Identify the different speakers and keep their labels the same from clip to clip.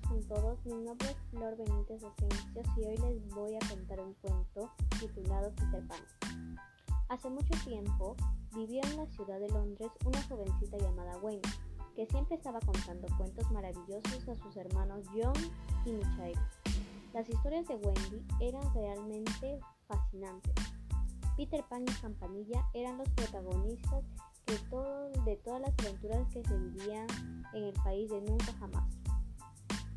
Speaker 1: con todos, mi nombre es Flor Benítez Asensio y hoy les voy a contar un cuento titulado Peter Pan. Hace mucho tiempo vivía en la ciudad de Londres una jovencita llamada Wendy, que siempre estaba contando cuentos maravillosos a sus hermanos John y Michael. Las historias de Wendy eran realmente fascinantes. Peter Pan y Campanilla eran los protagonistas de, todo, de todas las aventuras que se vivían en el país de nunca jamás.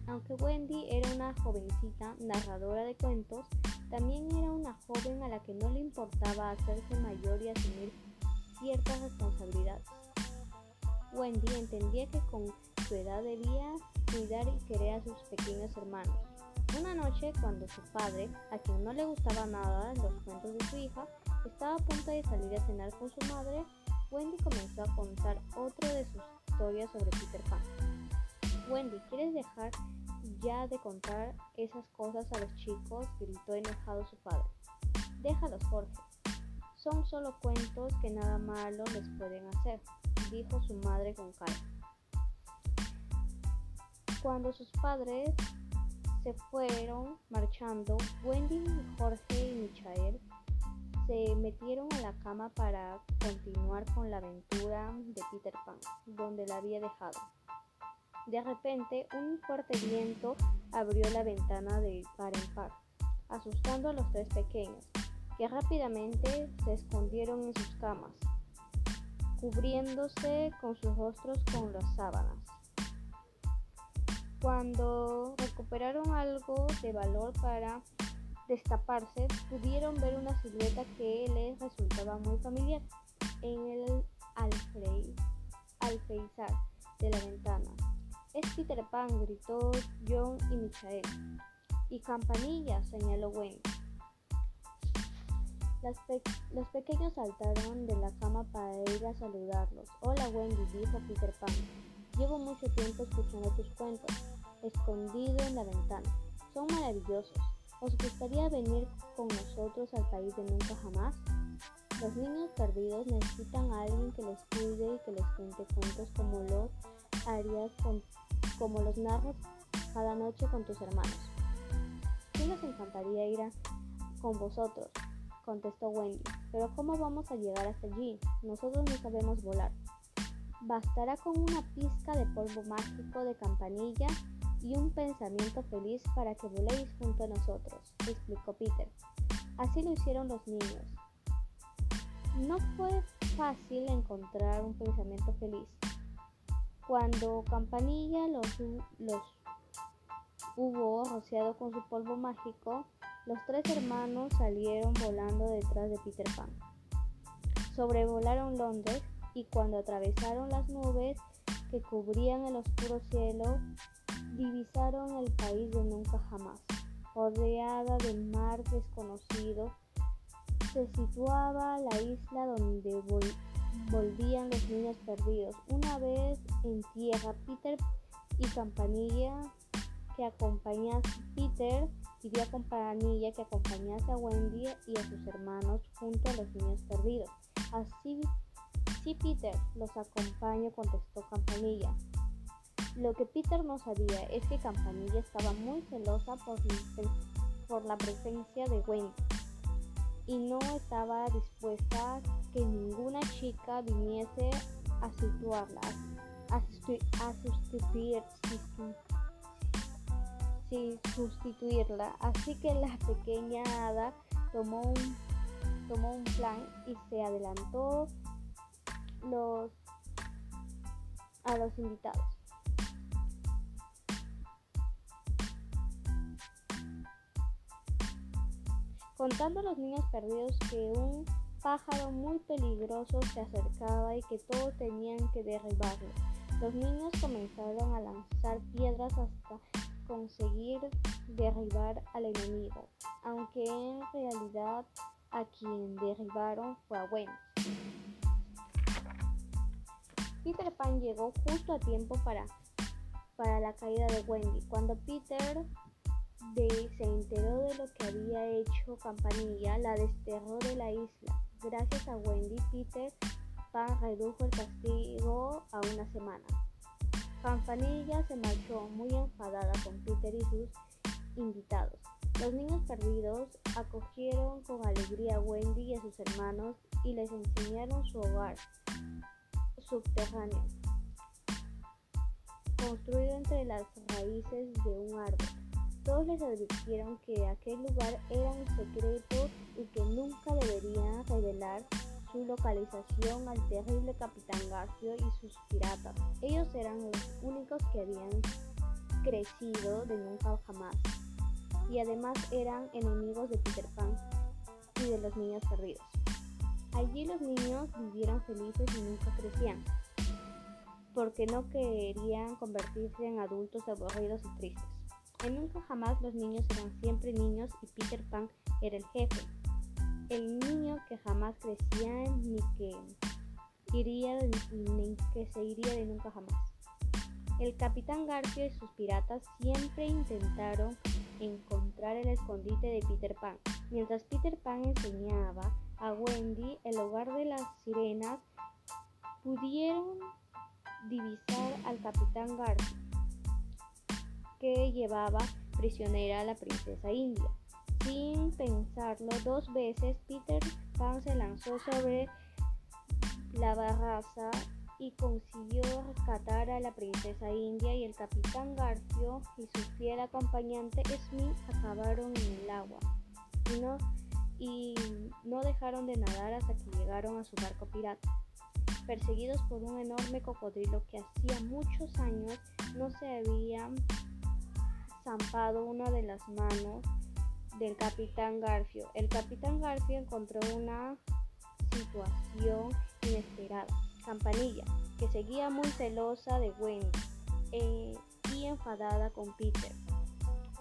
Speaker 1: Aunque Wendy era una jovencita narradora de cuentos, también era una joven a la que no le importaba hacerse mayor y asumir ciertas responsabilidades. Wendy entendía que con su edad debía cuidar y querer a sus pequeños hermanos. Una noche, cuando su padre, a quien no le gustaba nada los cuentos de su hija, estaba a punto de salir a cenar con su madre, Wendy comenzó a contar otro de sus historias sobre Peter Pan. Wendy, ¿quieres dejar ya de contar esas cosas a los chicos? gritó enojado su padre. Déjalos, Jorge. Son solo cuentos que nada malo les pueden hacer, dijo su madre con calma. Cuando sus padres se fueron marchando, Wendy, Jorge y Michael se metieron a la cama para continuar con la aventura de Peter Pan, donde la había dejado. De repente, un fuerte viento abrió la ventana de par en par, asustando a los tres pequeños, que rápidamente se escondieron en sus camas, cubriéndose con sus rostros con las sábanas. Cuando recuperaron algo de valor para destaparse, pudieron ver una silueta que les resultaba muy familiar en el alféizar de la ventana. Es Peter Pan, gritó John y Michael. Y campanilla, señaló Wendy. los pequeños saltaron de la cama para ir a saludarlos. Hola Wendy, dijo Peter Pan. Llevo mucho tiempo escuchando tus cuentos, escondido en la ventana. Son maravillosos. ¿Os gustaría venir con nosotros al país de nunca jamás? Los niños perdidos necesitan a alguien que les cuide y que les cuente cuentos como los como los narras cada noche con tus hermanos. Sí nos encantaría ir con vosotros, contestó Wendy. Pero ¿cómo vamos a llegar hasta allí? Nosotros no sabemos volar. Bastará con una pizca de polvo mágico de campanilla y un pensamiento feliz para que voléis junto a nosotros, explicó Peter. Así lo hicieron los niños. No fue fácil encontrar un pensamiento feliz. Cuando Campanilla los, los hubo rociado con su polvo mágico, los tres hermanos salieron volando detrás de Peter Pan. Sobrevolaron Londres y cuando atravesaron las nubes que cubrían el oscuro cielo, divisaron el país de nunca jamás. Rodeada de mar desconocido, se situaba la isla donde volvían los niños perdidos. Una vez en tierra, Peter y Campanilla que acompañase Peter pidió a Campanilla que acompañase a Wendy y a sus hermanos junto a los niños perdidos. Así, sí, Peter, los acompaño, contestó Campanilla. Lo que Peter no sabía es que Campanilla estaba muy celosa por, por la presencia de Wendy y no estaba dispuesta que ninguna chica viniese a situarla, a, sustituir, sustituirla. Así que la pequeña hada tomó un, tomó un plan y se adelantó los, a los invitados. contando a los niños perdidos que un pájaro muy peligroso se acercaba y que todos tenían que derribarlo. Los niños comenzaron a lanzar piedras hasta conseguir derribar al enemigo, aunque en realidad a quien derribaron fue a Wendy. Peter Pan llegó justo a tiempo para, para la caída de Wendy. Cuando Peter se enteró de lo que había hecho Campanilla, la desterró de la isla. Gracias a Wendy, Peter Pan redujo el castigo a una semana. Campanilla se marchó muy enfadada con Peter y sus invitados. Los niños perdidos acogieron con alegría a Wendy y a sus hermanos y les enseñaron su hogar subterráneo, construido entre las raíces de un árbol. Todos les advirtieron que aquel lugar era un secreto y que nunca deberían revelar su localización al terrible capitán Garfio y sus piratas. Ellos eran los únicos que habían crecido de nunca jamás y además eran enemigos de Peter Pan y de los niños perdidos. Allí los niños vivieron felices y nunca crecían, porque no querían convertirse en adultos aburridos y tristes. En nunca jamás los niños eran siempre niños y Peter Pan era el jefe. El niño que jamás crecía ni que iría ni que se iría de nunca jamás. El capitán Garfio y sus piratas siempre intentaron encontrar el escondite de Peter Pan. Mientras Peter Pan enseñaba a Wendy el hogar de las sirenas, pudieron divisar al capitán Garfio llevaba prisionera a la princesa india. Sin pensarlo dos veces, Peter Pan se lanzó sobre la barraza y consiguió rescatar a la princesa india y el capitán Garfio y su fiel acompañante Smith acabaron en el agua y no, y no dejaron de nadar hasta que llegaron a su barco pirata. Perseguidos por un enorme cocodrilo que hacía muchos años no se había zampado una de las manos del capitán Garfio. El capitán Garfio encontró una situación inesperada. Campanilla, que seguía muy celosa de Wendy eh, y enfadada con Peter.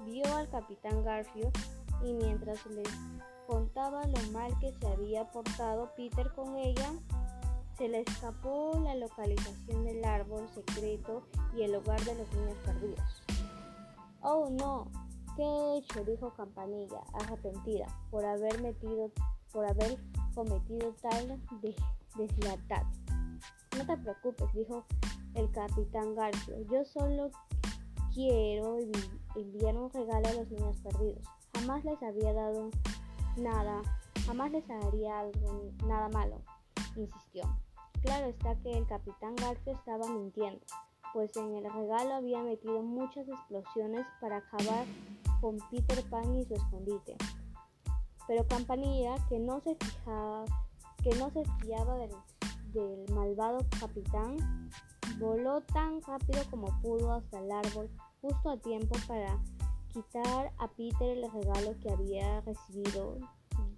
Speaker 1: Vio al capitán Garfio y mientras les contaba lo mal que se había portado Peter con ella, se le escapó la localización del árbol secreto y el hogar de los niños perdidos. Oh no, ¿qué he hecho? dijo Campanilla, arrepentida por haber metido, por haber cometido tal de deslealtad. No te preocupes, dijo el capitán Garfio. Yo solo quiero enviar un regalo a los niños perdidos. Jamás les había dado nada, jamás les haría algo, nada malo, insistió. Claro está que el capitán Garfio estaba mintiendo pues en el regalo había metido muchas explosiones para acabar con Peter Pan y su escondite. Pero Campanilla, que no se fijaba, que no se fiaba del, del malvado capitán, voló tan rápido como pudo hasta el árbol, justo a tiempo para quitar a Peter el regalo que había recibido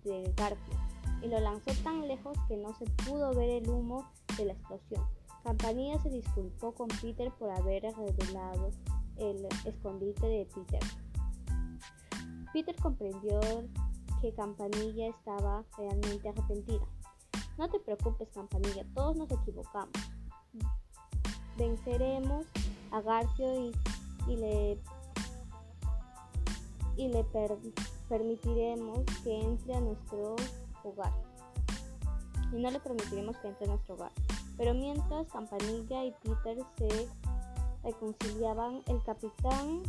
Speaker 1: del Garfield, y lo lanzó tan lejos que no se pudo ver el humo de la explosión. Campanilla se disculpó con Peter por haber revelado el escondite de Peter. Peter comprendió que Campanilla estaba realmente arrepentida. No te preocupes, Campanilla, todos nos equivocamos. Venceremos a Garfio y, le, y le permitiremos que entre a nuestro hogar. Y no le permitiremos que entre a nuestro hogar. Pero mientras Campanilla y Peter se reconciliaban, el capitán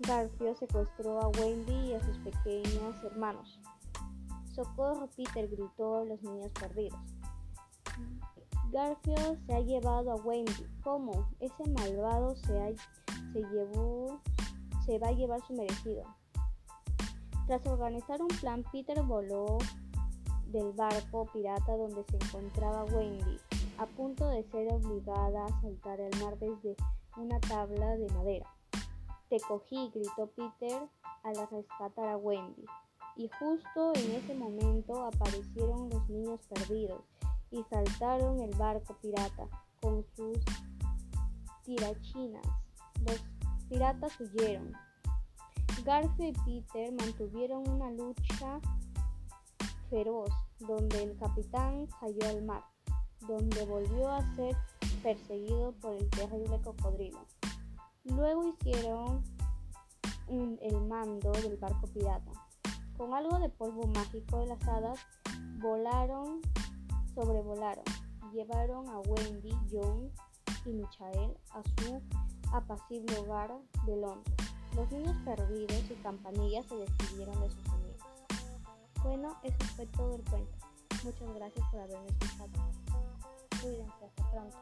Speaker 1: Garfio secuestró a Wendy y a sus pequeños hermanos. ¡Socorro, Peter! gritó los niños perdidos. Garfio se ha llevado a Wendy. ¿Cómo? Ese malvado se, se llevó, se va a llevar su merecido. Tras organizar un plan, Peter voló del barco pirata donde se encontraba Wendy a punto de ser obligada a saltar al mar desde una tabla de madera. Te cogí, gritó Peter al rescatar a Wendy. Y justo en ese momento aparecieron los niños perdidos y saltaron el barco pirata con sus tirachinas. Los piratas huyeron. Garfio y Peter mantuvieron una lucha feroz donde el capitán cayó al mar donde volvió a ser perseguido por el terrible cocodrilo. Luego hicieron el mando del barco pirata. Con algo de polvo mágico de las hadas, volaron, sobrevolaron, llevaron a Wendy, John y Michael a su apacible hogar de Londres. Los niños perdidos y campanillas se despidieron de sus. Bueno, eso fue todo el cuento. Muchas gracias por haberme escuchado. Cuídense, hasta pronto.